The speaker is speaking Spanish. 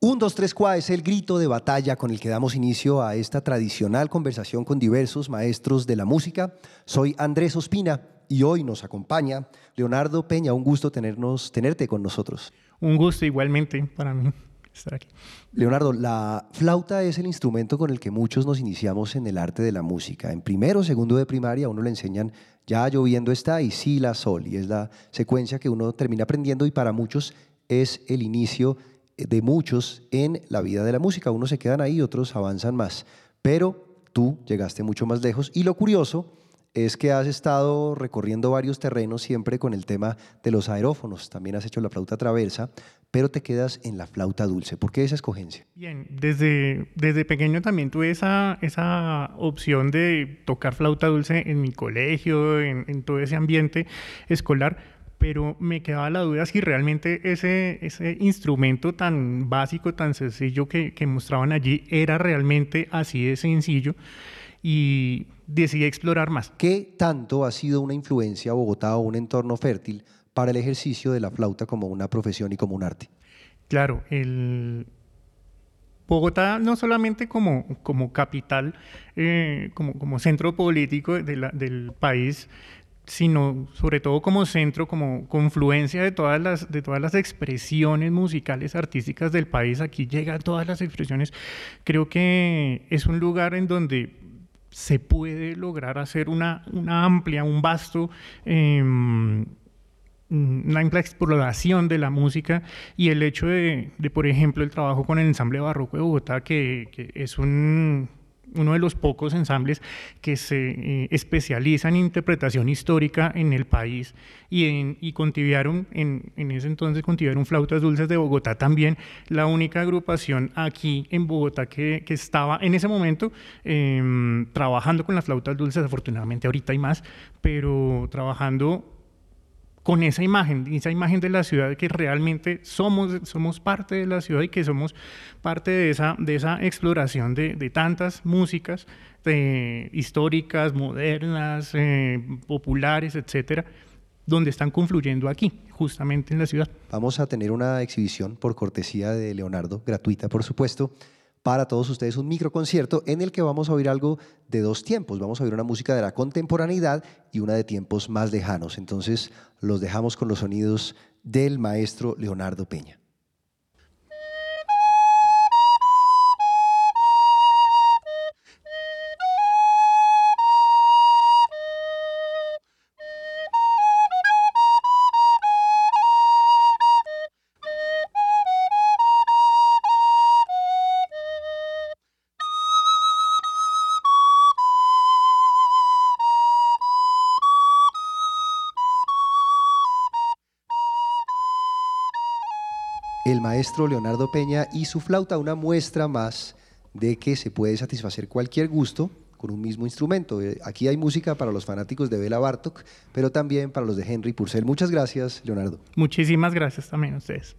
Un, dos, tres, cuá es el grito de batalla con el que damos inicio a esta tradicional conversación con diversos maestros de la música. Soy Andrés Ospina y hoy nos acompaña Leonardo Peña. Un gusto tenernos, tenerte con nosotros. Un gusto igualmente para mí estar aquí. Leonardo, la flauta es el instrumento con el que muchos nos iniciamos en el arte de la música. En primero segundo de primaria a uno le enseñan ya lloviendo está y si la, sol. Y es la secuencia que uno termina aprendiendo y para muchos es el inicio de muchos en la vida de la música. Unos se quedan ahí, otros avanzan más. Pero tú llegaste mucho más lejos y lo curioso es que has estado recorriendo varios terrenos siempre con el tema de los aerófonos. También has hecho la flauta traversa, pero te quedas en la flauta dulce. ¿Por qué esa escogencia? Bien, desde, desde pequeño también tuve esa, esa opción de tocar flauta dulce en mi colegio, en, en todo ese ambiente escolar pero me quedaba la duda si realmente ese, ese instrumento tan básico, tan sencillo que, que mostraban allí era realmente así de sencillo y decidí explorar más. ¿Qué tanto ha sido una influencia Bogotá o un entorno fértil para el ejercicio de la flauta como una profesión y como un arte? Claro, el, Bogotá no solamente como, como capital, eh, como, como centro político de la, del país, sino sobre todo como centro, como confluencia de todas las, de todas las expresiones musicales, artísticas del país. Aquí llegan todas las expresiones. Creo que es un lugar en donde se puede lograr hacer una, una amplia, un vasto... Eh, una amplia exploración de la música y el hecho de, de, por ejemplo, el trabajo con el ensamble barroco de Bogotá, que, que es un, uno de los pocos ensambles que se eh, especializan en interpretación histórica en el país y, en, y en, en, ese entonces contiviaron Flautas Dulces de Bogotá también, la única agrupación aquí en Bogotá que, que estaba en ese momento em, trabajando con las flautas dulces, afortunadamente ahorita hay más, pero trabajando con esa imagen, esa imagen de la ciudad que realmente somos, somos parte de la ciudad y que somos parte de esa, de esa exploración de, tantas músicas de, históricas, modernas, eh, populares, etcétera, donde están confluyendo aquí, justamente en la ciudad. Vamos a tener una exhibición por cortesía de Leonardo, gratuita por supuesto, para todos ustedes un microconcierto en el que vamos a oír algo de dos tiempos. Vamos a oír una música de la contemporaneidad y una de tiempos más lejanos. Entonces los dejamos con los sonidos del maestro Leonardo Peña. El maestro Leonardo Peña y su flauta, una muestra más de que se puede satisfacer cualquier gusto con un mismo instrumento. Eh, aquí hay música para los fanáticos de Bela Bartok, pero también para los de Henry Purcell. Muchas gracias, Leonardo. Muchísimas gracias también a ustedes.